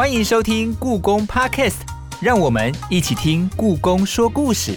欢迎收听故宫 Podcast，让我们一起听故宫说故事。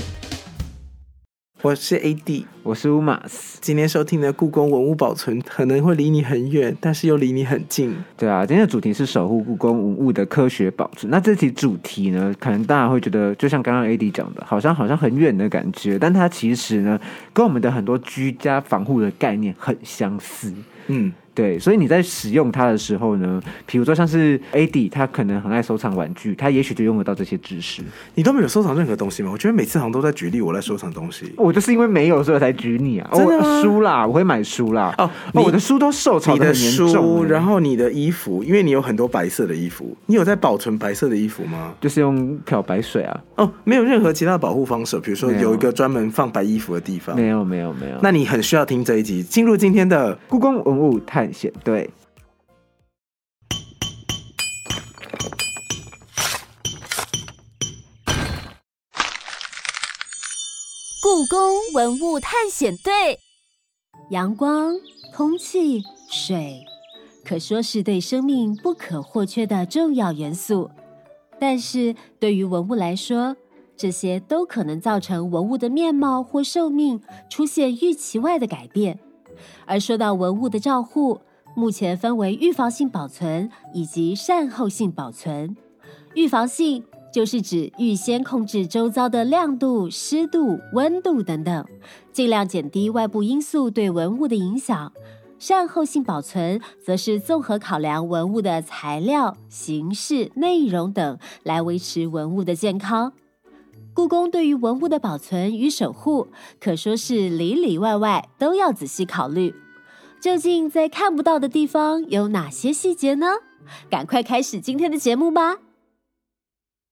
我是 AD，我是乌马斯。今天收听的故宫文物保存可能会离你很远，但是又离你很近。对啊，今天的主题是守护故宫文物的科学保存。那这题主题呢，可能大家会觉得，就像刚刚 AD 讲的，好像好像很远的感觉，但它其实呢，跟我们的很多居家防护的概念很相似。嗯。对，所以你在使用它的时候呢，比如说像是 AD，他可能很爱收藏玩具，他也许就用得到这些知识。你都没有收藏任何东西吗？我觉得每次好像都在举例我在收藏东西。我就是因为没有，所以才举你啊。真的书啦，我会买书啦。哦，我的书都受藏的很严重。然后你的衣服，因为你有很多白色的衣服，你有在保存白色的衣服吗？就是用漂白水啊。哦，没有任何其他的保护方式，比如说有一个专门放白衣服的地方。没有，没有，没有。那你很需要听这一集，进入今天的故宫文物探探险队。故宫文物探险队，阳光、空气、水，可说是对生命不可或缺的重要元素。但是，对于文物来说，这些都可能造成文物的面貌或寿命出现预期外的改变。而说到文物的照护，目前分为预防性保存以及善后性保存。预防性。就是指预先控制周遭的亮度、湿度、温度等等，尽量减低外部因素对文物的影响。善后性保存则是综合考量文物的材料、形式、内容等，来维持文物的健康。故宫对于文物的保存与守护，可说是里里外外都要仔细考虑。究竟在看不到的地方有哪些细节呢？赶快开始今天的节目吧！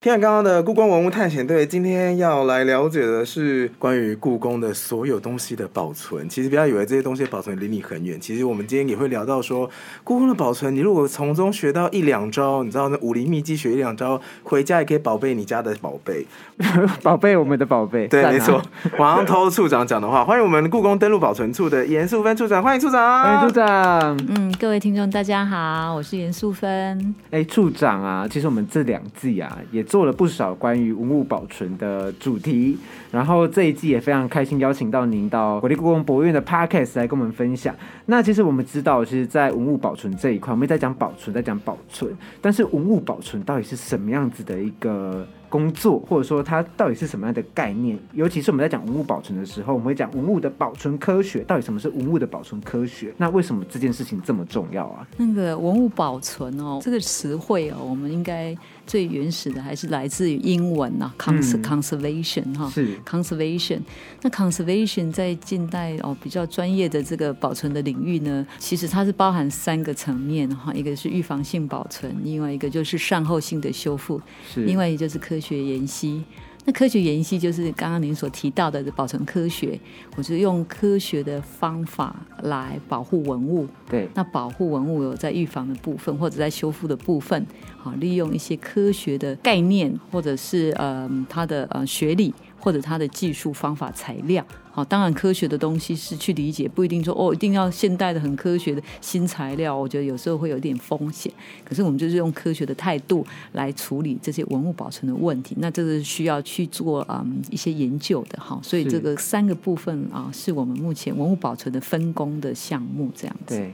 听了刚刚的故宫文物探险队，今天要来了解的是关于故宫的所有东西的保存。其实不要以为这些东西保存离你很远，其实我们今天也会聊到说，故宫的保存，你如果从中学到一两招，你知道那武林秘籍学一两招，回家也可以宝贝你家的宝贝，宝贝我们的宝贝。对，没错。马上偷处长讲的话，欢迎我们故宫登录保存处的严素芬处长，欢迎处长，欢迎处长。嗯，各位听众大家好，我是严素芬。哎，处长啊，其实我们这两季啊也。做了不少关于文物保存的主题，然后这一季也非常开心邀请到您到国立故宫博物院的 Podcast 来跟我们分享。那其实我们知道，其实，在文物保存这一块，我们在讲保存，在讲保存，但是文物保存到底是什么样子的一个？工作，或者说它到底是什么样的概念？尤其是我们在讲文物保存的时候，我们会讲文物的保存科学。到底什么是文物的保存科学？那为什么这件事情这么重要啊？那个文物保存哦，这个词汇哦，我们应该最原始的还是来自于英文呐，conservation 哈，是。conservation。那 conservation 在近代哦比较专业的这个保存的领域呢，其实它是包含三个层面哈，一个是预防性保存，另外一个就是善后性的修复，另外一就是科。学研析，那科学研析就是刚刚您所提到的保存科学，我是用科学的方法来保护文物。对，那保护文物有在预防的部分，或者在修复的部分，好，利用一些科学的概念，或者是呃它的呃学理。或者它的技术方法材料，好，当然科学的东西是去理解，不一定说哦，一定要现代的很科学的新材料。我觉得有时候会有点风险，可是我们就是用科学的态度来处理这些文物保存的问题。那这个需要去做嗯一些研究的哈，所以这个三个部分啊，是我们目前文物保存的分工的项目这样子。对。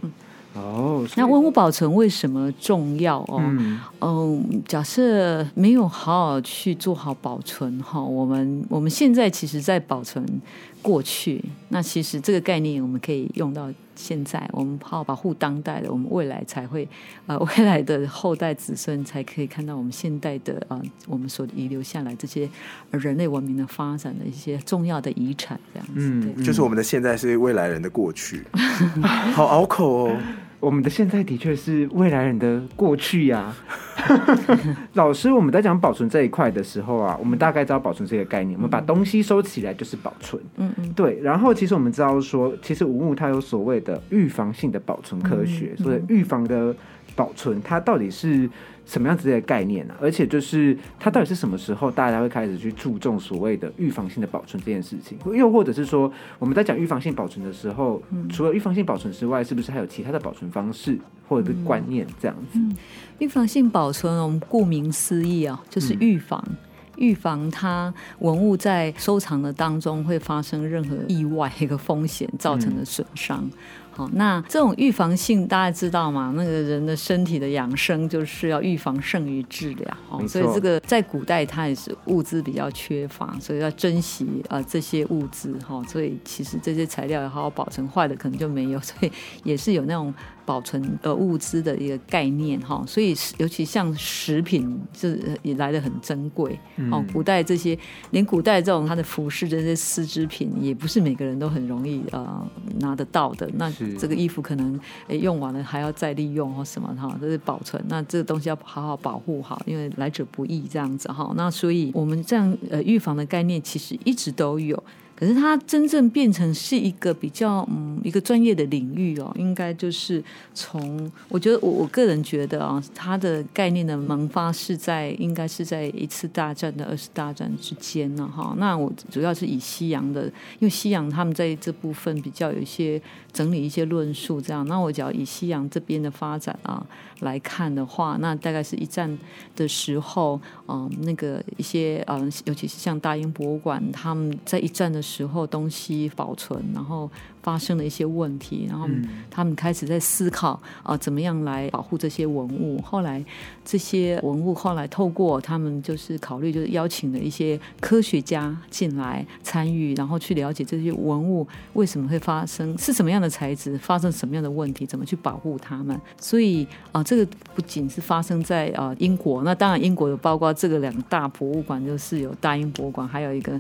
哦，那文物保存为什么重要哦？嗯，假设没有好好去做好保存哈，我们我们现在其实在保存过去，那其实这个概念我们可以用到现在，我们好好保护当代的，我们未来才会呃 未来的后代子孙才可以看到我们现代的啊，我们所遗留下来这些人类文明的发展的一些重要的遗产，这样子，嗯，就是我们的现在是未来人的过去，好拗口哦。我们的现在的确是未来人的过去呀。老师，我们在讲保存这一块的时候啊，我们大概知道保存这个概念。我们把东西收起来就是保存。嗯嗯。对。然后，其实我们知道说，其实文物它有所谓的预防性的保存科学，所以预防的保存，它到底是什么样子的概念呢、而且就是它到底是什么时候大家会开始去注重所谓的预防性的保存这件事情？又或者是说，我们在讲预防性保存的时候，除了预防性保存之外，是不是还有其他的保存方式或者是观念这样子？预防性保存，我们顾名思义啊，就是预防。预防它文物在收藏的当中会发生任何意外一个风险造成的损伤。好，那这种预防性大家知道吗？那个人的身体的养生就是要预防胜于治疗，哦。所以这个在古代它也是物资比较缺乏，所以要珍惜啊、呃这些物资哈、所以其实这些材料要好好保存，坏的可能就没有，所以也是有那种保存呃物资的一个概念哈、所以尤其像食品是呃也来的很珍贵哦。古代这些连古代这种它的服饰这些丝织品，也不是每个人都很容易呃拿得到的。那这个衣服可能诶用完了还要再利用或什么哈，这是保存。那这个东西要好好保护好，因为来者不易这样子哈。那所以我们这样呃预防的概念其实一直都有。可是它真正变成是一个比较嗯一个专业的领域哦，应该就是从我觉得我我个人觉得啊，它的概念的萌发是在应该是在一次大战的二次大战之间呢哈。那我主要是以西洋的，因为西洋他们在这部分比较有一些整理一些论述这样。那我只要以西洋这边的发展啊来看的话，那大概是一战的时候，嗯，那个一些嗯，尤其是像大英博物馆，他们在一战的时候东西保存，然后发生了一些问题，然后他们开始在思考啊、怎么样来保护这些文物。后来这些文物后来透过他们就是考虑，就是邀请了一些科学家进来参与，然后去了解这些文物为什么会发生，是什么样的材质，发生什么样的问题，怎么去保护它们。所以啊、这个不仅是发生在啊、英国，那当然英国有包括这个两大博物馆，就是有大英博物馆，还有一个。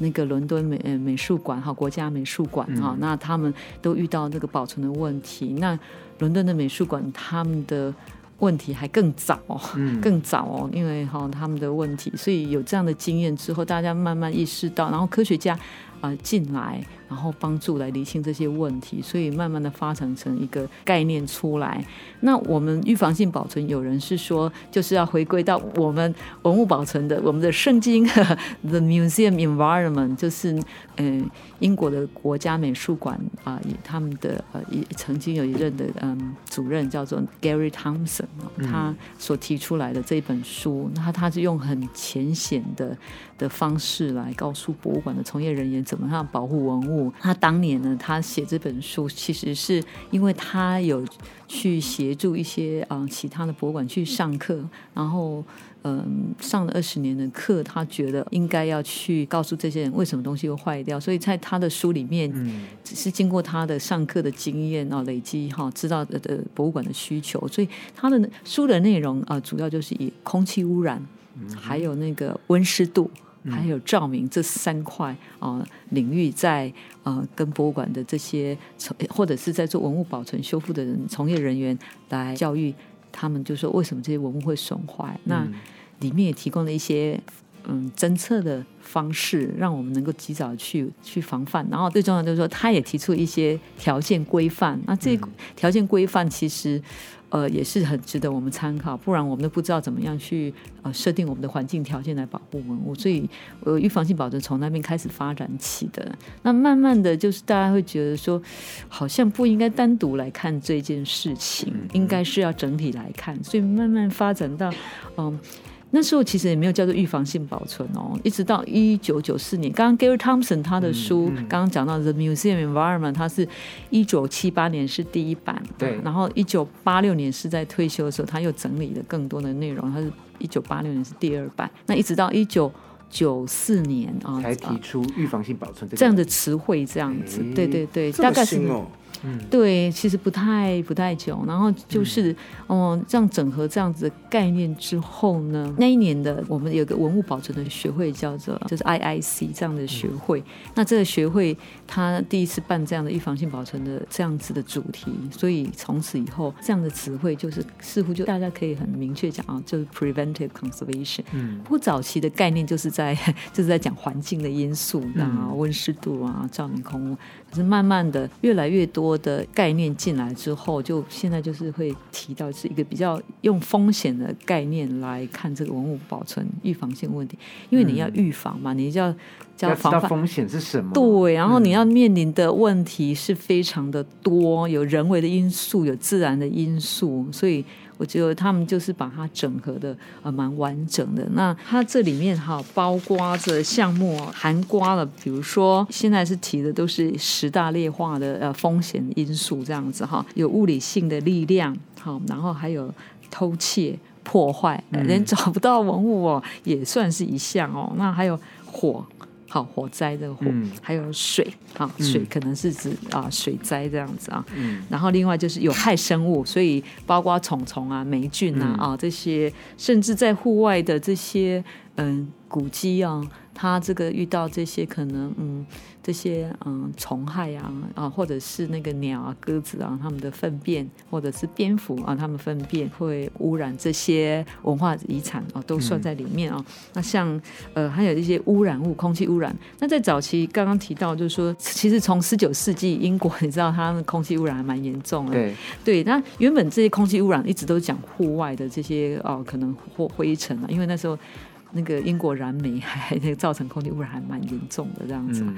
那个伦敦美呃美术馆哈，国家美术馆哈，那他们都遇到这个保存的问题。那伦敦的美术馆他们的问题还更早哦，更早哦，因为哈、他们的问题，所以有这样的经验之后，大家慢慢意识到，然后科学家啊进来，然后帮助来理清这些问题，所以慢慢的发展成一个概念出来。那我们预防性保存，有人是说就是要回归到我们文物保存的我们的圣经 The Museum Environment，就是嗯、呃英国的国家美术馆啊、也他们的呃也曾经有一任的嗯主任叫做 Gary Thompson，、哦、他所提出来的这一本书，那他他是用很浅显的的方式来告诉博物馆的从业人员怎么样保护文物。他当年呢，他写这本书其实是因为他有去协助一些啊、呃其他的博物馆去上课，然后。嗯，上了二十年的课，他觉得应该要去告诉这些人为什么东西会坏掉，所以在他的书里面，只是经过他的上课的经验啊累积哈，知道的的博物馆的需求，所以他的书的内容啊、主要就是以空气污染，还有那个温湿度。还有照明这三块啊、领域在，呃跟博物馆的这些从或者是在做文物保存修复的人从业人员来教育他们，就说为什么这些文物会损坏。那里面也提供了一些嗯侦测的方式，让我们能够及早去去防范。然后最重要的就是说，他也提出一些条件规范。那这条件规范其实。呃，也是很值得我们参考，不然我们都不知道怎么样去呃设定我们的环境条件来保护文物。所以，呃，预防性保存从那边开始发展起的。那慢慢的就是大家会觉得说，好像不应该单独来看这件事情，应该是要整体来看。所以慢慢发展到，嗯。那时候其实也没有叫做预防性保存哦，一直到一九九四年，刚刚 Gary Thompson 他的书，刚刚讲到 The Museum Environment，他是一九七八年是第一版，对。然后一九八六年是在退休的时候，他又整理了更多的内容，他是一九八六年是第二版，那一直到一九九四年啊，才提出预防性保存这样的词汇，这样子，诶对对对，大概是对，其实不太不太久，然后就是，嗯，这样整合这样子的概念之后呢，那一年的我们有个文物保存的学会叫做就是 IIC 这样的学会，那这个学会它第一次办这样的预防性保存的这样子的主题，所以从此以后这样的词汇就是似乎就大家可以很明确讲啊，就是 preventive conservation。嗯。不过早期的概念就是在 就是在讲环境的因素啊，温湿度啊，照明空是慢慢的，越来越多多的概念进来之后，就现在就是会提到是一个比较用风险的概念来看这个文物保存预防性问题，因为你要预防嘛，你就要要知道防范。风险是什么。对，然后你要面临的问题是非常的多，有人为的因素，有自然的因素，所以我觉得他们就是把它整合的呃蛮完整的。那它这里面哈包括着项目哦含刮了，比如说现在是提的都是十大劣化的呃风险因素这样子哈，有物理性的力量，好，然后还有偷窃。破坏，人找不到文物哦，也算是一项哦。那还有火，好火灾的火，嗯。还有水，啊水可能是指啊水灾这样子啊。嗯。然后另外就是有害生物，所以包括虫虫啊、霉菌啊、嗯。啊这些，甚至在户外的这些嗯古迹啊，它这个遇到这些可能嗯这些嗯虫害啊啊，或者是那个鸟啊、鸽子啊它们的粪便，或者是蝙蝠啊它们粪便会污染这些文化遗产啊，都算在里面啊。那像呃还有一些污染物，空气污染。那在早期刚刚提到，就是说其实从十九世纪英国，你知道它的空气污染还蛮严重的，对，对，那原本这些空气污染一直都讲户外的这些哦，可能或灰尘啊，因为那时候那个英国燃煤还那个造成空气污染还蛮严重的这样子。嗯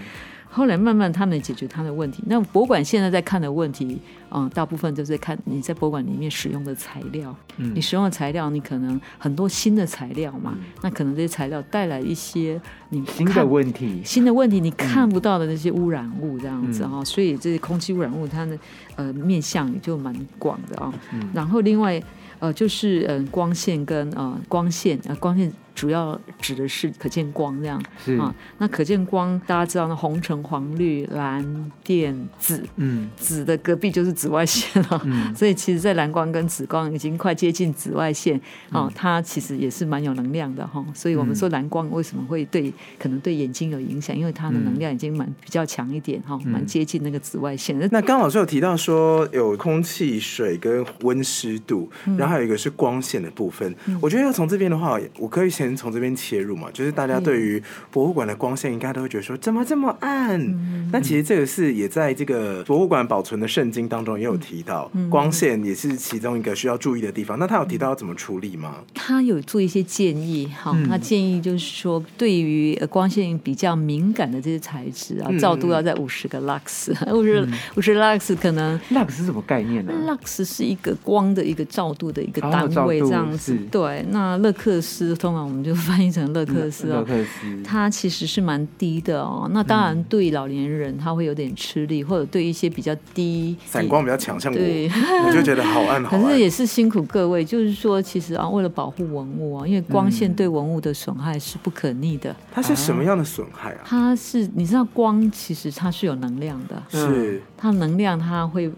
后来慢慢他们解决他的问题。那博物馆现在在看的问题，嗯，大部分就是看你在博物馆里面使用的材料。嗯你使用的材料，你可能很多新的材料嘛，那可能这些材料带来一些你新的看问题，新的问题，你看不到的那些污染物这样子嗯哈、所以这些空气污染物它的呃面向也就蛮广的啊、嗯然后另外呃就是呃光线跟呃光线呃光线主要指的是可见光这样。是。啊。那可见光大家知道那红橙黄绿蓝靛紫，嗯。紫的隔壁就是紫外线了。嗯。所以其实，在蓝光跟紫光已经快接近紫外线。嗯。哦，它其实也是蛮有能量的哈、所以我们说蓝光为什么会对可能对眼睛有影响，因为它的能量已经蛮比较强一点哈、嗯。蛮接近那个紫外线。那刚刚老师有提到说有空气、水跟温湿度，嗯。然后还有一个是光线的部分。我觉得要从这边的话，我可以先从这边切入嘛，就是大家嗯对于博物馆的光线应该都会觉得说怎么这么暗？嗯那其实这个是也在这个博物馆保存的圣经当中也有提到，嗯光线也是其中一个需要注意的地方。那他有提到要怎么处理吗？他有做一些建议哈，嗯他建议就是说，对于呃光线比较敏感的这些材质啊嗯，照度要在五十个 lux，五十五十 lux 可能 lux 是什么概念呢？lux 是一个光的一个照度的一个哦单位，这样子是。对，那勒克斯通常我们就翻译成勒克斯哦。勒克斯，它其实是蛮低的哦，那当然对老年人他会有点吃力，或者对一些比较低散光比较强，像我，对，我就觉得好暗好可。是也是辛苦各位，就是说，其实啊，为了保护文物啊，因为光线对文物的损害是不可逆的。它是什么样的损害啊？它是你知道，光其实它是有能量的，是它能量它会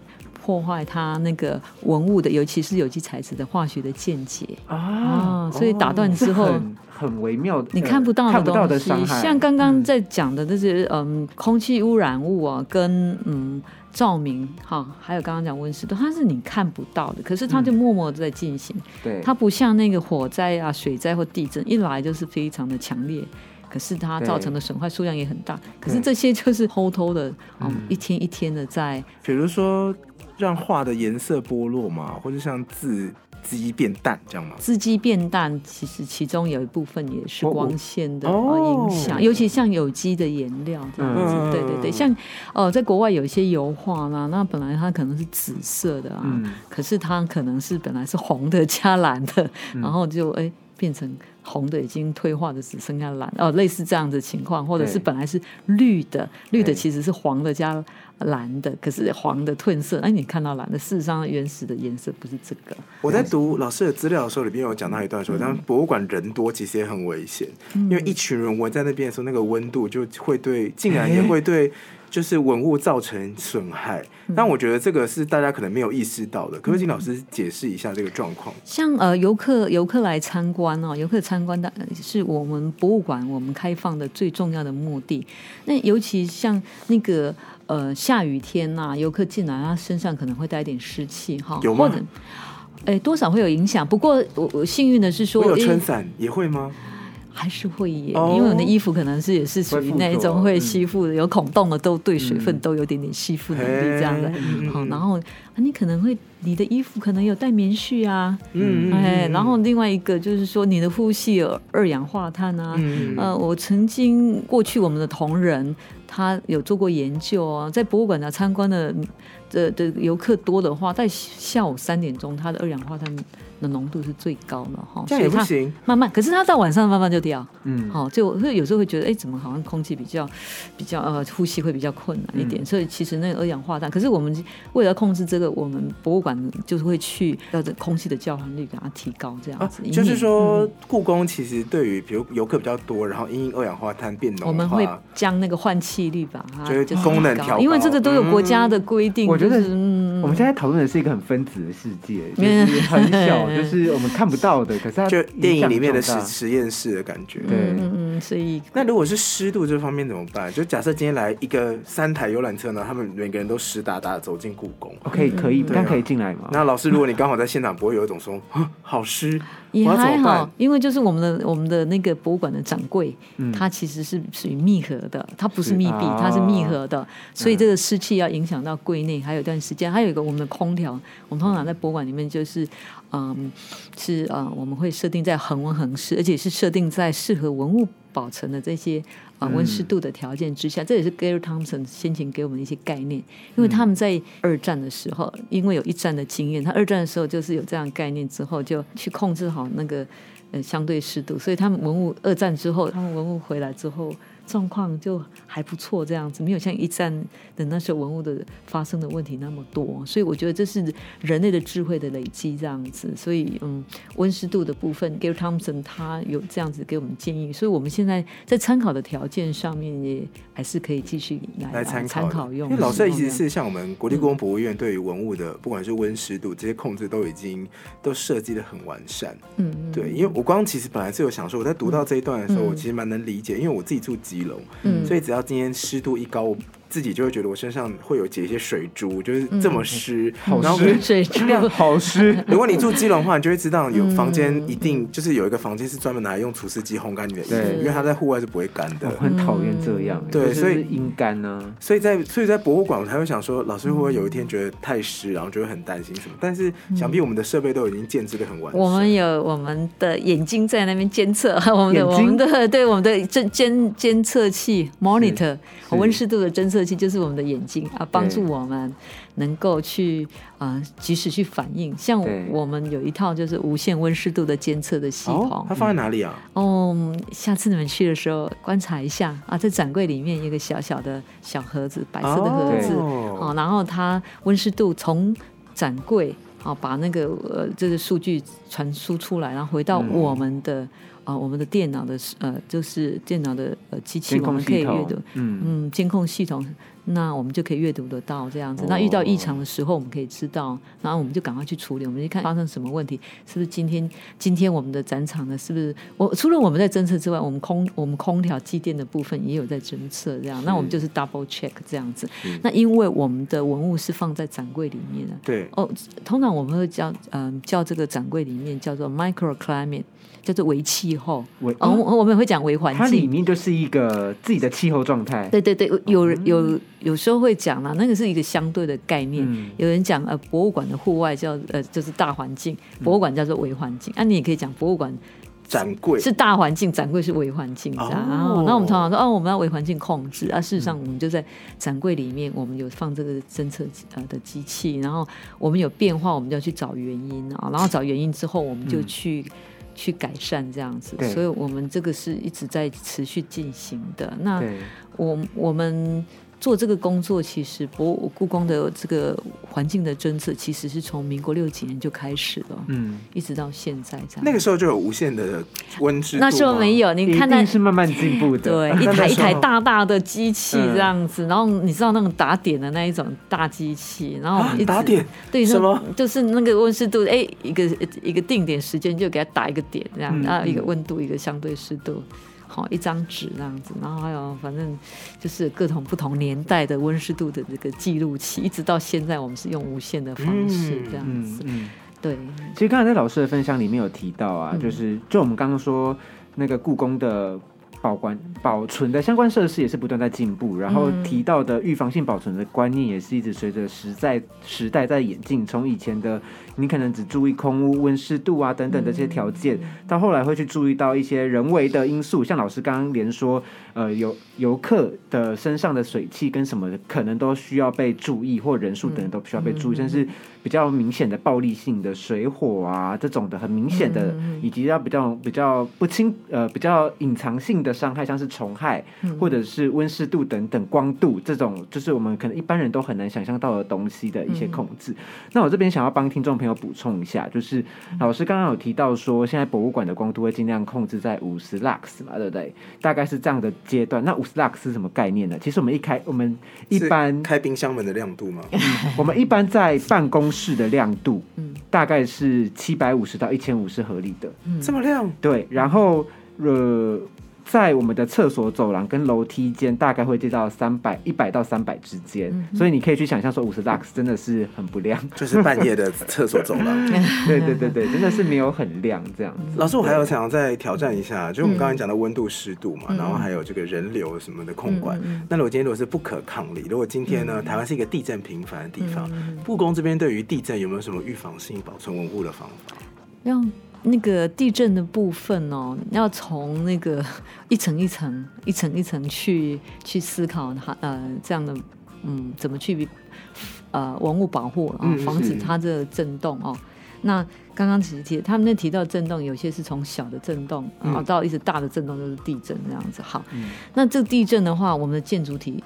破坏它那个文物的，尤其是有机材质的化学的键结。啊哦所以打断之后是很很微妙的，你看不到的看不到的东西伤，害，像刚刚在讲的这些，嗯，空气污染物啊，跟嗯照明哈，还有刚刚讲温湿度，它是你看不到的，可是它就默默地在进行。对它不像那个火灾啊、水灾或地震，一来就是非常的强烈，可是它造成的损坏数量也很大。可是这些就是偷偷的，嗯嗯，一天一天的在，比如说让画的颜色剥落嘛，或者像字字迹变淡这样吗？字迹变淡，其实其中有一部分也是哦光线的影响，尤其像有机的颜料这样。子。嗯对对对，像呃，在国外有一些油画啦，那本来它可能是紫色的啊，嗯。可是它可能是本来是红的加蓝的，嗯。然后就哎变成红的已经退化的只剩下蓝哦，类似这样的情况，或者是本来是绿的，绿的其实是黄的加蓝的，可是黄的褪色，哎，你看到蓝的，事实上原始的颜色不是这个。我在读老师的资料的时候，里面有讲到一段说，但博物馆人多其实也很危险，因为一群人围在那边的时候，那个温度就会对，竟然也会对。就是文物造成损害，但我觉得这个是大家可能没有意识到的。可不可以请老师解释一下这个状况？像呃游客游客来参观哦，游客参观的是我们博物馆我们开放的最重要的目的。那尤其像那个呃下雨天呐、游客进来，他身上可能会带一点湿气哈，有吗多少会有影响。不过我我幸运的是说，会有撑伞也会吗？还是会耶，哦。因为我的衣服可能是也是属于那一种会吸附的，有孔洞的都对水分嗯都有点点吸附能力这样的。好，然后啊你可能会你的衣服可能有带棉絮啊，嗯嗯哎，嗯然后另外一个就是说你的呼吸有二氧化碳啊，嗯呃，我曾经过去我们的同仁他有做过研究啊，在博物馆呢参观的的的游客多的话，在下午三点钟，他的二氧化碳的浓度是最高的哈，这样也不行。慢慢，可是它到晚上慢慢就掉，嗯，好、就会有时候会觉得，哎，怎么好像空气比较比较呃呼吸会比较困难一点，嗯。所以其实那个二氧化碳，可是我们为了控制这个，我们博物馆就是会去要这空气的交换率给它提高，这样啊子，，就是说嗯，故宫其实对于比如游客比较多，然后因二氧化碳变浓，我们会将那个换气率把它就是就功能调因为这个都有国家的规定，我觉得嗯我们现在讨论的是一个很分子的世界，就是很小，就是我们看不到的，可是它就电影里面的实实验室的感觉。对嗯嗯嗯，所以那如果是湿度这方面怎么办？就假设今天来一个三台游览车呢，他们每个人都湿哒哒地走进故宫。哦可以可以，对啊但可以进来吗？那老师，如果你刚好在现场，不会有一种说啊好湿，也还好，因为就是我们的我们的那个博物馆的掌柜，嗯。它其实是属于密合的，它不是是密闭，哦它是密合的，所以这个湿气要影响到柜内，还有一段时间，还有一个我们的空调，我们通常在博物馆里面就是，嗯，是呃，我们会设定在恒温恒湿，而且是设定在适合文物保存的这些。啊，温湿度的条件之下，这也是 Gary Thompson 先前给我们一些概念，因为他们在二战的时候，因为有一战的经验，他二战的时候就是有这样的概念之后，就去控制好那个呃相对湿度，所以他们文物二战之后，他们文物回来之后状况就还不错，这样子没有像一战的那时候文物的发生的问题那么多，所以我觉得这是人类的智慧的累积这样子，所以嗯，温湿度的部分，Gary Thompson 他有这样子给我们建议，所以我们现在在参考的条件上面也还是可以继续来来参参考用，因为老师的意思使用这样是，像我们国立故宫博物院对于文物的，不管是温湿度这些控制，都已经都设计的很完善。嗯嗯。对，因为我刚刚其实本来是有想说，我在读到这一段的时候，嗯。我其实蛮能理解，因为我自己住基隆，嗯。所以只要今天湿度一高，我自己就会觉得我身上会有结一些水珠，就是这么湿，然后好湿水珠 好湿，如果你住基隆的话，你就会知道有房间嗯一定就是有一个房间是专门拿来用除湿机烘干你的衣服，因为它在户外是不会干的我。很讨厌这样，就是对所以阴干呢。所以在所以在博物馆，我才会想说，老师会不会有一天觉得太湿，然后就会很担心什么？但是想必我们的设备都已经建制的很完善。我们有我们的眼睛在那边监测，我们的眼睛我们的对我们的监监监测器 monitor 温湿度的侦测器就是我们的眼睛啊，帮助我们能够去啊、呃及时去反应。像我们有一套就是无线温湿度的监测的系哦统，它放在哪里啊？哦，下次你们去的时候观察一下啊，在展柜里面一个小小的小盒子，白色的盒子，哦。哦，然后它温湿度从展柜啊把那个呃这个数据传输出来，然后回到嗯。我们的啊、我们的电脑的呃就是电脑的呃机器，我们可以阅读，嗯，嗯，监控系统，那我们就可以阅读得到这样子。那遇到异常的时候，我们可以知道，然后我们就赶快去处理。我们去看发生什么问题，是不是今天今天我们的展场呢？是不是我除了我们在侦测之外，我们空我们空调机电的部分也有在侦测，这样。那我们就是 double check 这样子。那因为我们的文物是放在展柜里面的，对，哦，通常我们会叫嗯、叫这个展柜里面叫做 microclimate，叫做微气候。微哦，我我们也会讲微环境它里。面就是一个自己的气候状态。对对对，有有有时候会讲啦，那个是一个相对的概念。嗯有人讲呃，博物馆的户外叫呃就是大环境，博物馆叫做微环境。啊，你也可以讲博物馆展柜是大环境，展柜是微环境这样。哦然后，那我们常常说哦，我们要微环境控制啊。事实上，我们就在展柜里面，我们有放这个侦测呃的机器，然后我们有变化，我们就要去找原因啊。然后找原因之后，我们就去。去改善这样子，所以我们这个是一直在持续进行的。那，我我们做这个工作，其实博物故宫的这个环境的侦测，其实是从民国六几年就开始了，嗯，一直到现在这样。那个时候就有无限的温湿度吗那时候没有，你看那是慢慢进步的。对 一台一台大大的机器嗯这样子，然后你知道那种打点的那一种大机器，然后啊一直打点对什么？就是那个温湿度，哎，一个一个定点时间就给它打一个点，这样，嗯然后一个嗯温度，一个相对湿度。好，一张纸那样子，然后还有反正就是各种不同年代的温湿度的这个记录器，一直到现在我们是用无线的方式嗯这样子。嗯嗯。对，其实刚才在老师的分享里面有提到啊，嗯就是就我们刚刚说，那个故宫的。保管保存的相关设施也是不断在进步，然后提到的预防性保存的观念也是一直随着时代时代在演进，从以前的。你可能只注意空屋、温湿度啊等等的这些条件，到后来会去注意到一些人为的因素，像老师刚刚连说，呃，游游客的身上的水汽跟什么可能都需要被注意，或人数等等都需要被注意，甚至比较明显的暴力性的水火啊这种的很明显的，以及要比较比较不清呃比较隐藏性的伤害，像是虫害或者是温湿度等等光度这种，就是我们可能一般人都很难想象到的东西的一些控制。那我这边想要帮听众。朋友补充一下，就是老师刚刚有提到说，现在博物馆的光度会尽量控制在五十 lux 嘛，对不对？大概是这样的阶段。那五十 lux 是什么概念呢？其实我们一开，我们一般开冰箱门的亮度吗？我们一般在办公室的亮度，嗯，大概是七百五十到一千五是合理的。这么亮？对，然后呃。在我们的厕所走廊跟楼梯间，大概会跌到三百一百到三百之间，所以你可以去想象说，五十 lux 真的是很不亮，就是半夜的厕所走廊。对对对对，真的是没有很亮这样子。老师，我还有想要再挑战一下，就我们刚才讲的温度、湿度嘛，然后还有这个人流什么的控管。那如果今天如果是不可抗力，如果今天呢，台湾是一个地震频繁的地方，故宫这边对于地震有没有什么预防性保存文物的方法？用。那个地震的部分哦，要从那个 一层一层、一层一层去去思考它呃这样的嗯怎么去呃文物保护啊，防止它这个震动哦。那刚刚其实提他们那提到震动，有些是从小的震动，然后到一直大的震动，就是地震这样子。好，那这地震的话，我们的建筑体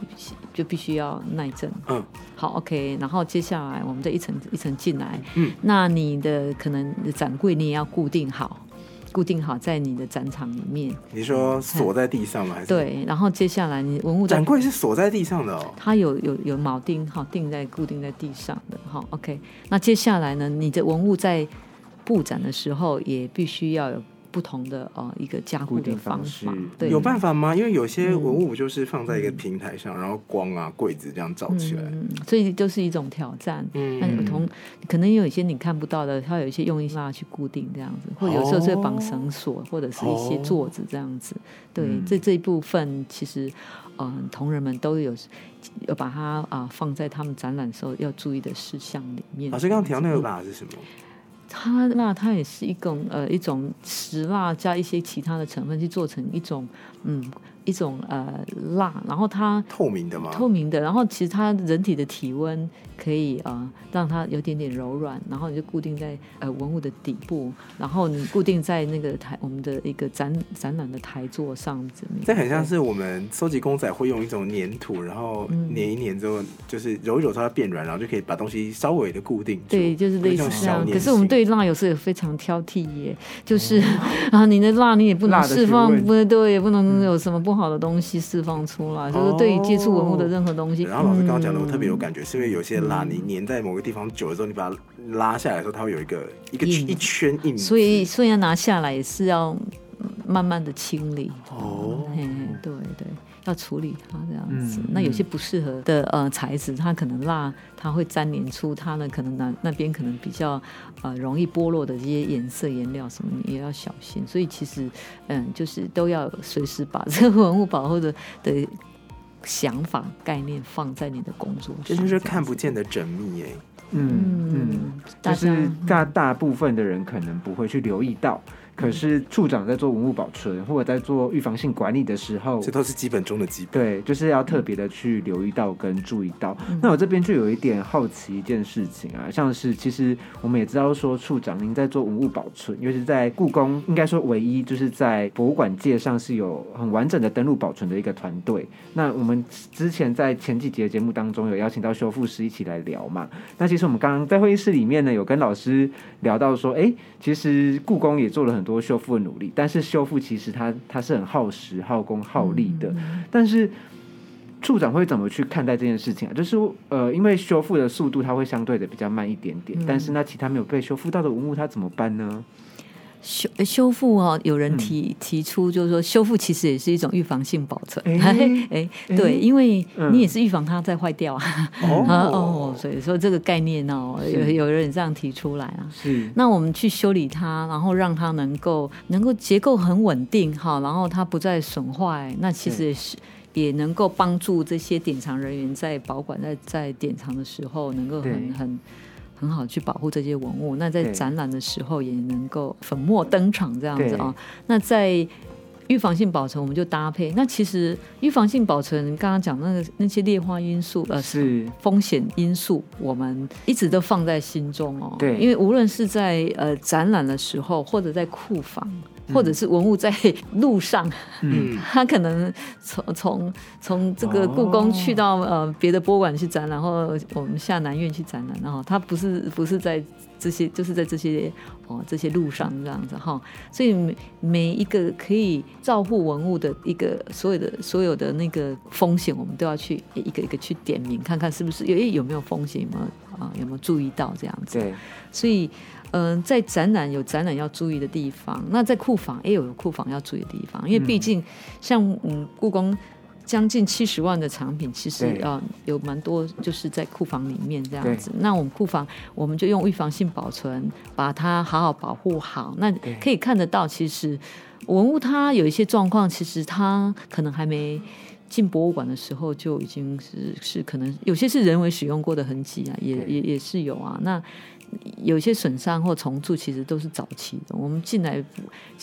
就必须要耐震。嗯，好，OK。然后接下来我们这一层一层进来，嗯，那你的可能展柜你也要固定好。固定好在你的展场里面。你说锁在地上吗？还是对，然后接下来你文物展柜是锁在地上的哦。它有有有铆钉哈，钉在固定在地上的哈。OK，那接下来呢，你的文物在布展的时候也必须要有。不同的呃一个加固的方式，对，有办法吗？因为有些文物就是放在一个平台上，然后光啊柜子这样照起来，嗯所以就是一种挑战。嗯，那同可能有一些你看不到的，它有一些用一些蜡去固定这样子，或有时候是绑绳索，或者是一些座子这样子。对，这这一部分其实嗯，同仁们都有要把它啊放在他们展览时候要注意的事项里面。老师刚刚提到那个蜡是什么？它那它也是一种呃一种石蜡加一些其他的成分去做成一种嗯。一种呃蜡，然后它透明的吗？透明的，然后其实它人体的体温可以呃让它有点点柔软，然后你就固定在呃文物的底部，然后你固定在那个台我们的一个展展览的台座上子。这很像是我们收集公仔会用一种粘土，然后粘一粘之后，就是揉一揉它变软，然后就可以把东西稍微的固定。对，就是类似这样。可是我们对蜡有时候非常挑剔耶，就是啊，你的蜡你也不能释放，不对，也不能有什么不。好的东西释放出来，就是对于接触文物的任何东西。然后老师刚刚讲的，我特别有感觉，是因为有些拉你粘在某个地方久了之后，你把它拉下来的时候，它会有一个一个一圈印。所以，所以要拿下来也是要慢慢的清理。哦，对对。要处理它这样子，那有些不适合的呃材质，它可能蜡它会粘连出它呢，可能那那边可能比较呃容易剥落的这些颜色颜料什么，你也要小心。所以其实嗯，就是都要随时把这个文物保护的的想法概念放在你的工作上，这就是看不见的缜密哎。嗯嗯，就是大大部分的人可能不会去留意到。可是处长在做文物保存或者在做预防性管理的时候，这都是基本中的基本。对，就是要特别的去留意到跟注意到。那我这边就有一点好奇一件事情啊，像是其实我们也知道说，处长您在做文物保存，尤其是在故宫，应该说唯一就是在博物馆界上是有很完整的登录保存的一个团队。那我们之前在前几节节目当中有邀请到修复师一起来聊嘛？那其实我们刚刚在会议室里面呢，有跟老师聊到说，哎，其实故宫也做了很。多修复的努力，但是修复其实它它是很耗时、耗工、耗力的。但是处长会怎么去看待这件事情啊？就是呃，因为修复的速度它会相对的比较慢一点点，但是那其他没有被修复到的文物它怎么办呢？修呃修复哦，有人提、提出就是说，修复其实也是一种预防性保存。哎哎，对，因为嗯。你也是预防它再坏掉啊。啊哦，所以说这个概念哦，有有人这样提出来啊。是。那我们去修理它，然后让它能够能够结构很稳定哈，然后它不再损坏，那其实也是也能够帮助这些典藏人员在保管在在典藏的时候，能够很很很好去保护这些文物。那在展览的时候也能够粉墨登场这样子对啊。那在预防性保存，我们就搭配。那其实预防性保存，刚刚讲那个那些劣化因素，呃，是风险因素，我们一直都放在心中哦。对因为无论是在呃展览的时候，或者在库房，嗯或者是文物在 路上，嗯，他可能从从从这个故宫去到、呃别的博物馆去展览，或我们下南院去展览，然后他不是不是在这些，就是在这些哦这些路上这样子哈，所以每每一个可以照护文物的一个所有的所有的那个风险，我们都要去一个一个去点名，看看是不是有诶有没有风险，有没有啊、有没有注意到这样子。对。所以，嗯、在展览有展览要注意的地方，那在库房也有有库房要注意的地方，因为毕竟像嗯故宫。将近七十万的藏品，其实对啊、呃有蛮多就是在库房里面这样子。那我们库房，我们就用预防性保存，把它好好保护好。那可以看得到，其实文物它有一些状况，其实它可能还没进博物馆的时候就已经是是可能有些是人为使用过的痕迹啊，也也也是有啊。那有些损伤或重铸，其实都是早期的。我们进来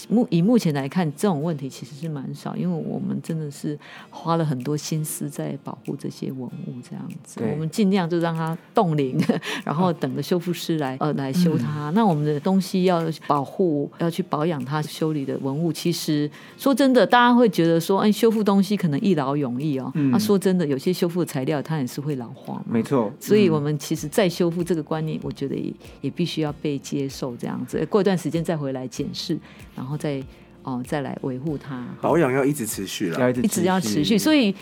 目以目前来看，这种问题其实是蛮少，因为我们真的是花了很多心思在保护这些文物，这样子。我们尽量就让它冻龄，然后等着修复师来呃来修它。那我们的东西要保护，要去保养它修理的文物，其实说真的，大家会觉得说，哎，修复东西可能一劳永逸哦。那、说真的，有些修复的材料它也是会老化。没错，所以，我们其实再修复这个观念，我觉得也也必须要被接受，这样子。过一段时间再回来检视，然后再哦再来维护它，保养要一直持续了。要一直要持续。所以，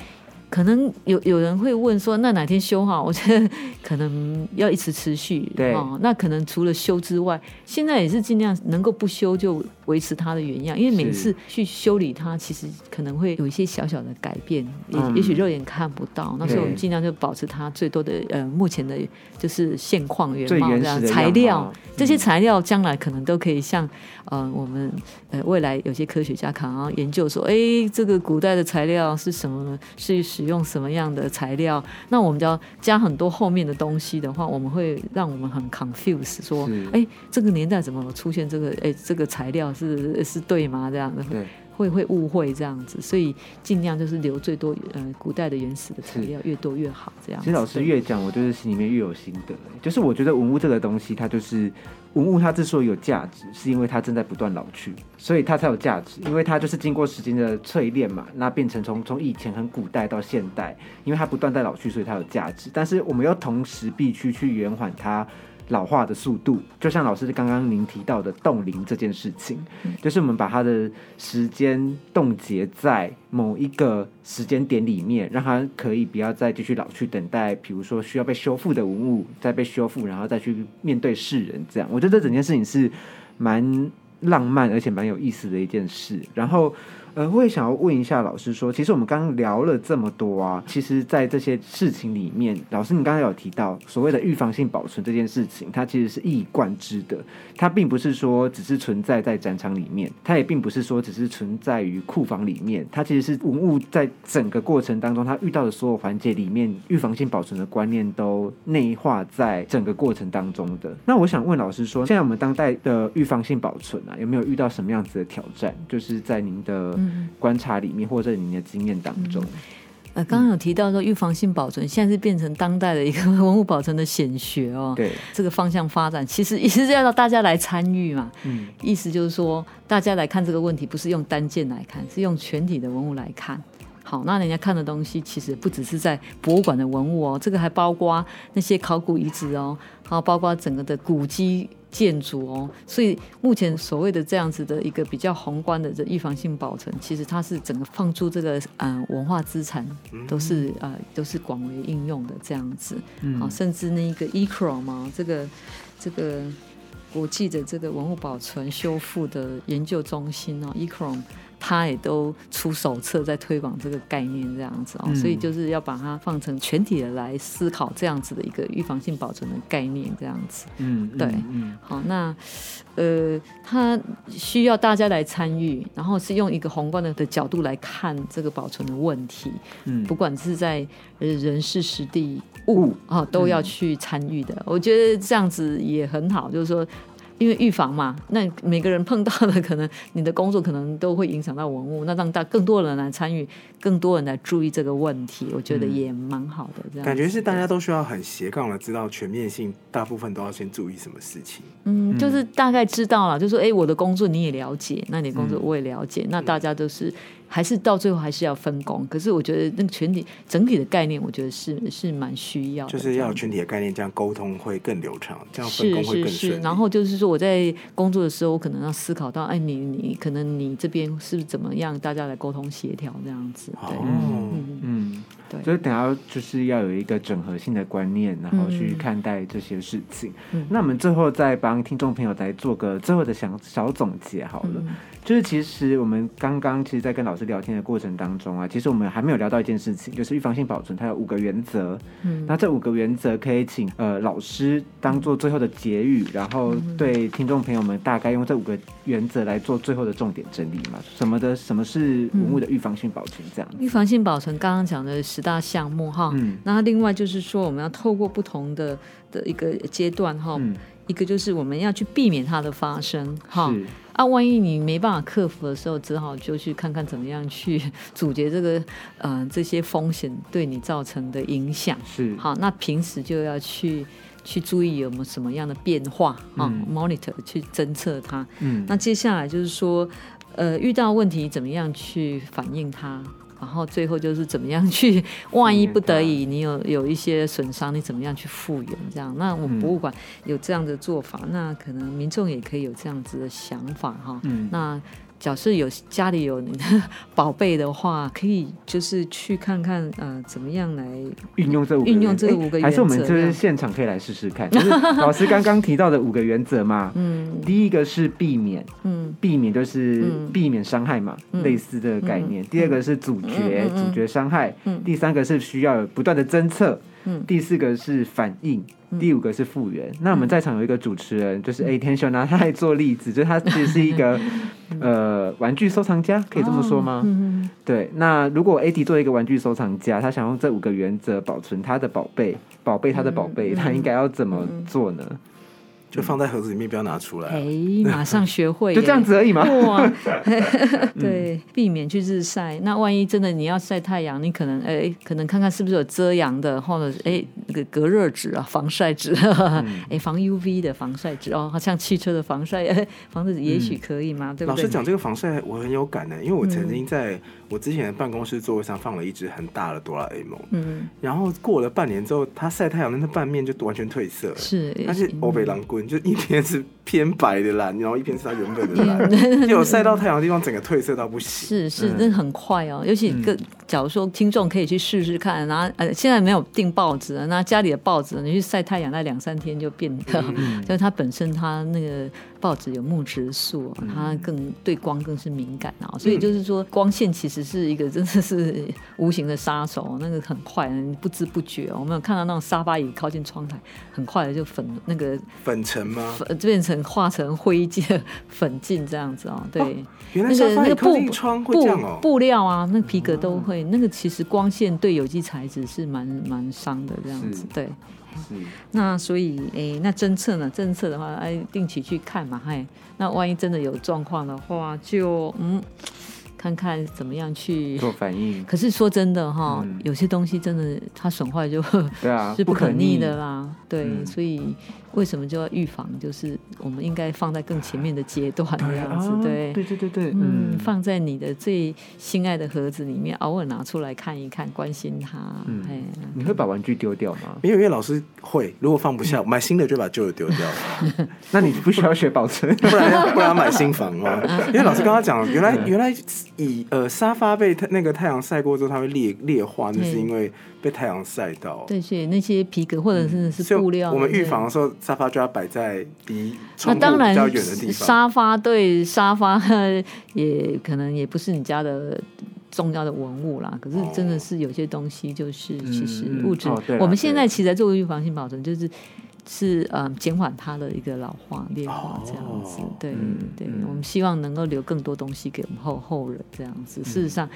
可能有有人会问说，那哪天修好？我觉得可能要一直持续。对哦，那可能除了修之外，现在也是尽量能够不修就维持它的原样，因为每次去修理它，其实可能会有一些小小的改变，也、嗯也许肉眼看不到。那所以我们尽量就保持它最多的呃目前的就是现况原貌这样材料貌，这些材料将来可能都可以像呃我们呃未来有些科学家可能要研究说，哎，这个古代的材料是什么呢？是使用什么样的材料？那我们就要加很多后面的东西的话，我们会让我们很 confuse，说是，哎，这个年代怎么出现这个？哎，这个材料是是对吗？这样的对会会误会这样子，所以尽量就是留最多呃古代的原始的材料，越多越好。这样子，其实老师越讲，我就是心里面越有心得。就是我觉得文物这个东西，它就是文物，它之所以有价值，是因为它正在不断老去，所以它才有价值。因为它就是经过时间的淬炼嘛，那变成从从以前很古代到现代，因为它不断在老去，所以它有价值。但是我们又同时必须去延缓它。老化的速度，就像老师刚刚您提到的冻龄这件事情，就是我们把它的时间冻结在某一个时间点里面，让它可以不要再继续老去，等待，比如说需要被修复的文物再被修复，然后再去面对世人。这样，我觉得这整件事情是蛮浪漫而且蛮有意思的一件事。然后。呃，我也想要问一下老师说，其实我们刚刚聊了这么多啊，其实，在这些事情里面，老师你刚刚有提到所谓的预防性保存这件事情，它其实是一以贯之的，它并不是说只是存在在展场里面，它也并不是说只是存在于库房里面，它其实是文物在整个过程当中，它遇到的所有环节里面，预防性保存的观念都内化在整个过程当中的。那我想问老师说，现在我们当代的预防性保存啊，有没有遇到什么样子的挑战？就是在您的观察里面，或者你的经验当中，呃，刚刚有提到说预防性保存，现在是变成当代的一个文物保存的显学哦。对，这个方向发展，其实也是要让大家来参与嘛。嗯，意思就是说，大家来看这个问题，不是用单件来看，是用全体的文物来看。好，那人家看的东西其实不只是在博物馆的文物哦，这个还包括那些考古遗址哦，还有包括整个的古迹建筑哦。所以目前所谓的这样子的一个比较宏观的这预防性保存，其实它是整个放出这个嗯、呃文化资产都是呃都是广为应用的这样子。好，甚至那个 e c r o 嘛，这个这个国际的这个文物保存修复的研究中心哦 e 它也都出手册在推广这个概念，这样子哦，嗯所以就是要把它放成全体的来思考这样子的一个预防性保存的概念，这样子。嗯，对嗯嗯好，那呃，它需要大家来参与，然后是用一个宏观的的角度来看这个保存的问题，嗯不管是在呃人事、实地、物啊，都要去参与的。我觉得这样子也很好，就是说。因为预防嘛，那每个人碰到的可能你的工作可能都会影响到文物，那让大更多人来参与，更多人来注意这个问题，我觉得也蛮好的。这样感觉是大家都需要很斜杠的知道全面性，大部分都要先注意什么事情。嗯，就是大概知道了，就说哎、诶我的工作你也了解，那你的工作嗯我也了解，那大家都是还是到最后还是要分工。可是我觉得那个全体整体的概念，我觉得是是蛮需要的，就是要全体的概念，这样沟通会更流畅，这样分工会更顺然后就是说我在工作的时候，我可能要思考到，哎，你你可能你这边是怎么样，大家来沟通协调这样子，对，哦，嗯，嗯，对，所以等下就是要有一个整合性的观念，然后去嗯看待这些事情。嗯。那我们最后再帮听众朋友来做个最后的小小总结好了。嗯就是其实我们刚刚其实，在跟老师聊天的过程当中啊，其实我们还没有聊到一件事情，就是预防性保存它有五个原则。嗯那这五个原则可以请呃老师当做最后的结语，然后嗯对听众朋友们大概用这五个原则来做最后的重点整理嘛？什么的什么是文物的预防性保存这样子？预防性保存刚刚讲的十大项目哈，嗯那另外就是说我们要透过不同的的一个阶段哈，嗯，一个就是我们要去避免它的发生哈。是啊，万一你没办法克服的时候，只好就去看看怎么样去 阻截这个呃这些风险对你造成的影响。是好，那平时就要去去注意有没有什么样的变化啊、嗯 m o n i t o r 去侦测它。嗯那接下来就是说，呃，遇到问题怎么样去反映它，然后最后就是怎么样去，万一不得已你有有一些损伤，你怎么样去复原？这样，那我们嗯博物馆有这样的做法，那可能民众也可以有这样子的想法哈。嗯那假设有家里有你的 宝贝的话，可以就是去看看呃怎么样来运用这五个运用这五个诶还是我们就是现场可以来试试看，就是 老师刚刚提到的五个原则嘛。嗯。第一个是避免，嗯。避免就是嗯。避免伤害嘛，嗯。类似的概念。第二个是阻绝，嗯嗯嗯阻绝伤害。嗯。第三个是需要不断的侦测。嗯第四个是反应。嗯第五个是复原。那我们在场有一个主持人，就是 A 天秀，拿他来做例子，就是他其实是一个呃玩具收藏家，可以这么说吗？对。那如果 AD 作为一个玩具收藏家，他想用这五个原则保存他的宝贝，宝贝他的宝贝，嗯他应该要怎么做呢？就放在盒子里面，不要拿出来。哎，马上学会，就这样子而已嘛。哇，对，避免去日晒。那万一真的你要晒太阳，你可能哎，可能看看是不是有遮阳的，或者哎那个隔热纸啊、防晒纸，哎防 UV 的防晒纸哦，好像汽车的防晒哎防晒也许可以嘛，对不对？老师讲这个防晒，我很有感的，因为我曾经在我之前的办公室座位上放了一只很大的哆啦 A 梦，嗯，然后过了半年之后，它晒太阳的那半面就完全褪色了。是，它是欧北狼棍，就一天是偏白的蓝，然后一边是它原本的蓝，就有晒到太阳的地方，整个褪色到不行。是是，嗯。那很快哦。尤其个，假如说听众可以去试试看，然后呃，现在没有订报纸了，那家里的报纸你去晒太阳，那两三天就变的，就是它本身它那个报纸有木质素哦，它更对光更是敏感啊，所以就是说光线其实是一个真的是无形的杀手，那个很快，不知不觉哦，我们有看到那种沙发椅靠近窗台，很快的就粉那个粉尘吗？粉变成化成灰烬粉烬这样子哦，对。原来那个那个布布。布料啊，那皮革都会，那个其实光线对有机材质是蛮蛮伤的，这样子对。是那所以诶，那侦测呢？侦测的话，哎，定期去看嘛，嘿。那万一真的有状况的话，就嗯，看看怎么样去。做反应，可是说真的哈，嗯有些东西真的它损坏就对啊，是不可逆逆的啦。对，嗯所以为什么就要预防？就是我们应该放在更前面的阶段这对样子，啊对。对对对对，嗯，嗯，放在你的最心爱的盒子里面，偶尔拿出来看一看，关心它。嗯哎、你会把玩具丢掉吗？没有，因为老师会，如果放不下，买新的就把旧的丢掉，那你不需要学保存，不然不然要买新房吗？因为老师刚刚讲，原来原来以呃沙发被太那个太阳晒过之后，它会裂裂化，那是因为被太阳晒到。对，所以那些皮革或者是是布料，我们预防的时候，沙发就要摆在离那窗户比较远的地，方。沙发对沙发也可能也不是你家的重要的文物啦。可是真的是有些东西就是其实嗯物质，我们现在其实在做预防性保存，就是。是呃，减缓它的一个老化、劣化这样子，哦对、嗯对嗯，我们希望能够留更多东西给我们后后人这样子。事实上，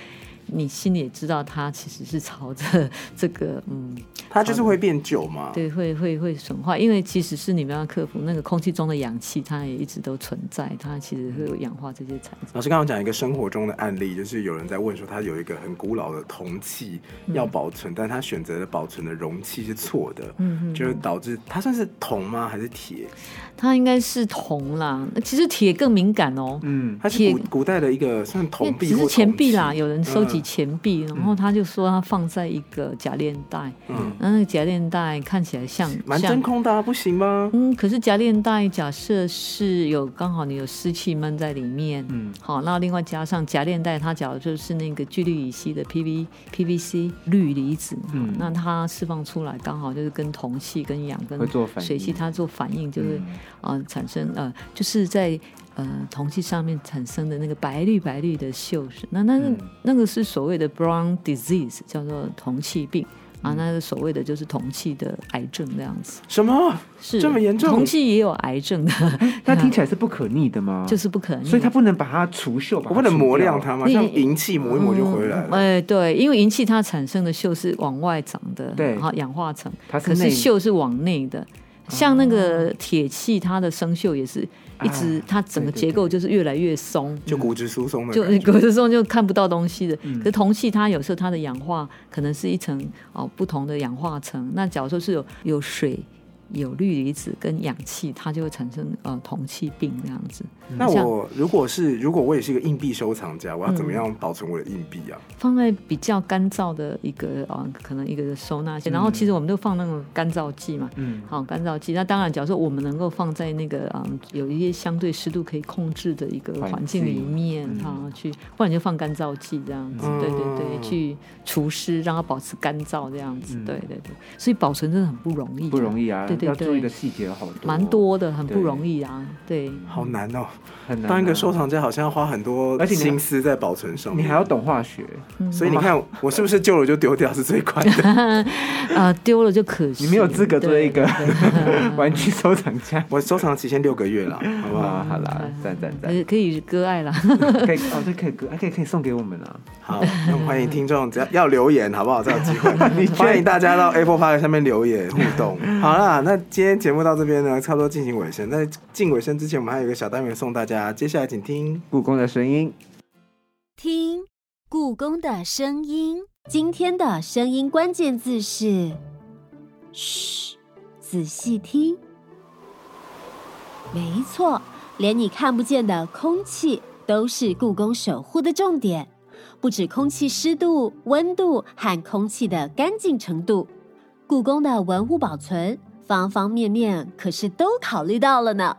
你心里也知道，它其实是朝着 这个嗯，它就是会变久嘛。对，会会会损坏，因为其实是你们要克服那个空气中的氧气，它也一直都存在，它其实会有氧化这些产生。老师刚刚讲一个生活中的案例，就是有人在问说，他有一个很古老的铜器要保存，但他选择的保存的容器是错的，嗯嗯，就是导致它算是铜吗？还是铁？它应该是铜啦，其实铁更敏感哦。嗯，它是铁古古代的一个算铜币只是钱币啦，有人收集嗯钱币，然后他就说他放在一个假链袋，嗯，然后那个假链袋看起来像蛮真空的、啊，不行吗？嗯，可是假链袋假设是有刚好你有湿气闷在里面，嗯。好，那另外加上假链袋，它假如就是那个聚氯乙烯的 PV PVC 氯离子，嗯嗯，那它释放出来刚好就是跟铜气、跟氧、跟水气它做反应，就会嗯。啊、产生呃，就是在呃铜器上面产生的那个白绿白绿的锈蚀，那那那个是所谓的 brown disease，叫做铜器病。啊，嗯那个所谓的就是铜器的癌症那样子，什么？是这么严重铜器也有癌症的，那听起来是不可逆的吗？就是不可逆。所以它不能把它除锈，把它我不能磨亮它吗？你像银器磨一磨就回来了。嗯哎、对，因为银器它产生的锈是往外长的，对然后氧化层，它是内可是锈是往内的。像那个铁器，它的生锈也是一直啊，它整个结构就是越来越松，就骨质疏松的就骨质疏松就看不到东西的。嗯可是铜器它有时候它的氧化可能是一层哦不同的氧化层，那假如说是有有水。有氯离子跟氧气，它就会产生呃铜气病这样子。那我如果是如果我也是一个硬币收藏家，我要怎么嗯。样保存我的硬币啊？放在比较干燥的一个啊、可能一个收纳线，然后其实我们都放那种干燥剂嘛，嗯。好干燥剂。那当然，假如说我们能够放在那个啊、有一些相对湿度可以控制的一个环环境里境面嗯。哈、去，不然就放干燥剂这样子，嗯。对对对，去除湿，让它保持干燥这样子，嗯。对对对。所以保存真的很不容易、不容易啊，对对对。要注意的细节有好多，蛮多的，很不容易啊，对。好难哦！很难啊。当一个收藏家好像要花很多心思在保存上面，你还要懂化学，嗯所以你看，我是不是旧了就丢掉是最快的？啊，丢了就可惜，你没有资格做一个 玩具收藏家。我收藏期限六个月了，好不好？啊，好啦，赞赞赞，可可以割爱啦。可以哦，对，可以给，还可以可以送给我们了。好，那我们欢迎听众，只要要留言，好不好？才有机会。欢迎大家到 Apple Park 下面留言互动。好啦，那今天节目到这边呢，差不多进行尾声。在进尾声之前，我们还有一个小单元送大家，接下来请听。故宫的声音，听故宫的声音。今天的声音关键字是“嘘”，仔细听。没错，连你看不见的空气都是故宫守护的重点，不止空气湿度、温度和空气的干净程度，故宫的文物保存方方面面可是都考虑到了呢。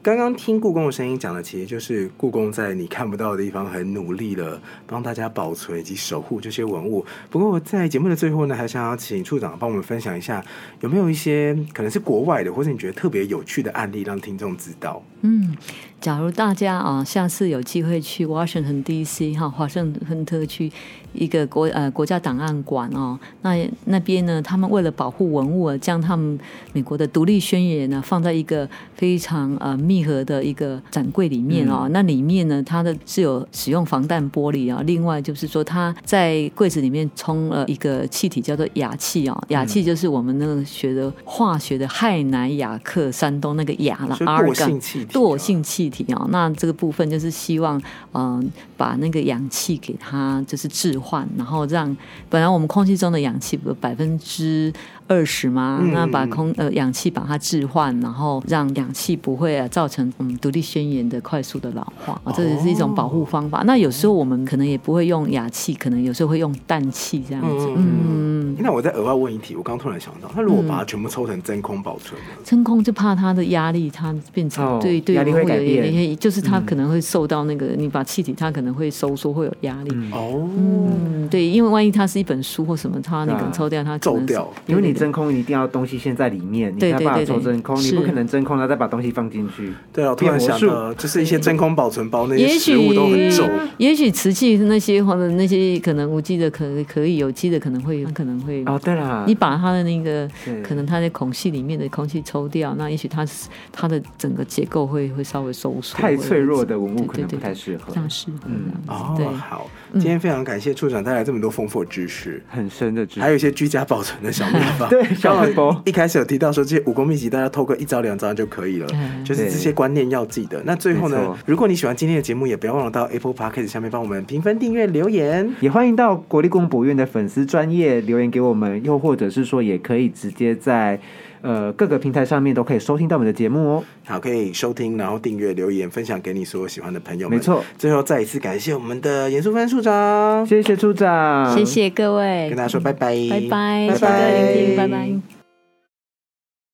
刚刚听故宫的声音讲的，其实就是故宫在你看不到的地方很努力的帮大家保存以及守护这些文物。不过在节目的最后呢，还想要请处长帮我们分享一下，有没有一些可能是国外的，或者你觉得特别有趣的案例，让听众知道。嗯，假如大家啊，下次有机会去 Washington D.C. 哈，华盛顿特区一个国呃国家档案馆哦，那那边呢，他们为了保护文物啊，将他们美国的独立宣言呢放在一个非常呃密合的一个展柜里面哦，那里面呢，它的是有使用防弹玻璃啊，另外就是说它在柜子里面充了一个气体叫做氩气哦，氩气就是我们那个学的化学的氦氖氩氪山东那个氩啦所以 argon 惰性气体啊。惰性气体哦，那这个部分就是希望，嗯、把那个氧气给它就是置换，然后让本来我们空气中的氧气不百分之二十吗？嗯那把空呃氧气把它置换，然后让氧气不会啊造成嗯独立宣言的快速的老化，哦、这也是一种保护方法。那有时候我们可能也不会用氩气，可能有时候会用氮气这样子。嗯，那我再额外问一题，我刚突然想到，那如果把它全部抽成真空保存呢？真空就怕它的压力，它变成、哦对对压力会改变有就是它可能会受到那个、你把气体，它可能会收缩，会有压力。哦，嗯，对，因为万一它是一本书或什么，它那个抽掉，它可能是皱掉。因为你真空，一定要东西先在里面，你才把它对对对对抽真空，你不可能真空然后再把东西放进去。对啊，我突然想到，就是一些真空保存包那些也许食物都很皱。也许瓷器那些或者那些可能无机的可可以，有机的可能会可能会。哦，对了，你把它的那个可能它的孔隙里面的空气抽掉，那也许它它的整个结构会会稍微收缩。太脆弱的文物可能不太适合这，样适合这样哦子。对，，好，今天非常感谢处长带来这么多丰富的知识。很深的知识。还有一些居家保存的小秘方，对小刚好秘包一开始有提到说，这些武功秘籍大家透个一招两招就可以了，嗯就是这些观念要记得。那最后呢，如果你喜欢今天的节目，也不要忘了到 Apple Podcast 下面帮我们评分、订阅、留言。也欢迎到国立公博院的粉丝专业留言给我们，又或者是说也可以直接在呃各个平台上面都可以收听到我们的节目哦。好，可以收听，然后订阅、留言、分享给你所有喜欢的朋友们。没错。最后再一次感谢我们的严淑芬处长，谢谢处长，谢谢各位跟，大家说拜拜，拜拜，拜拜拜。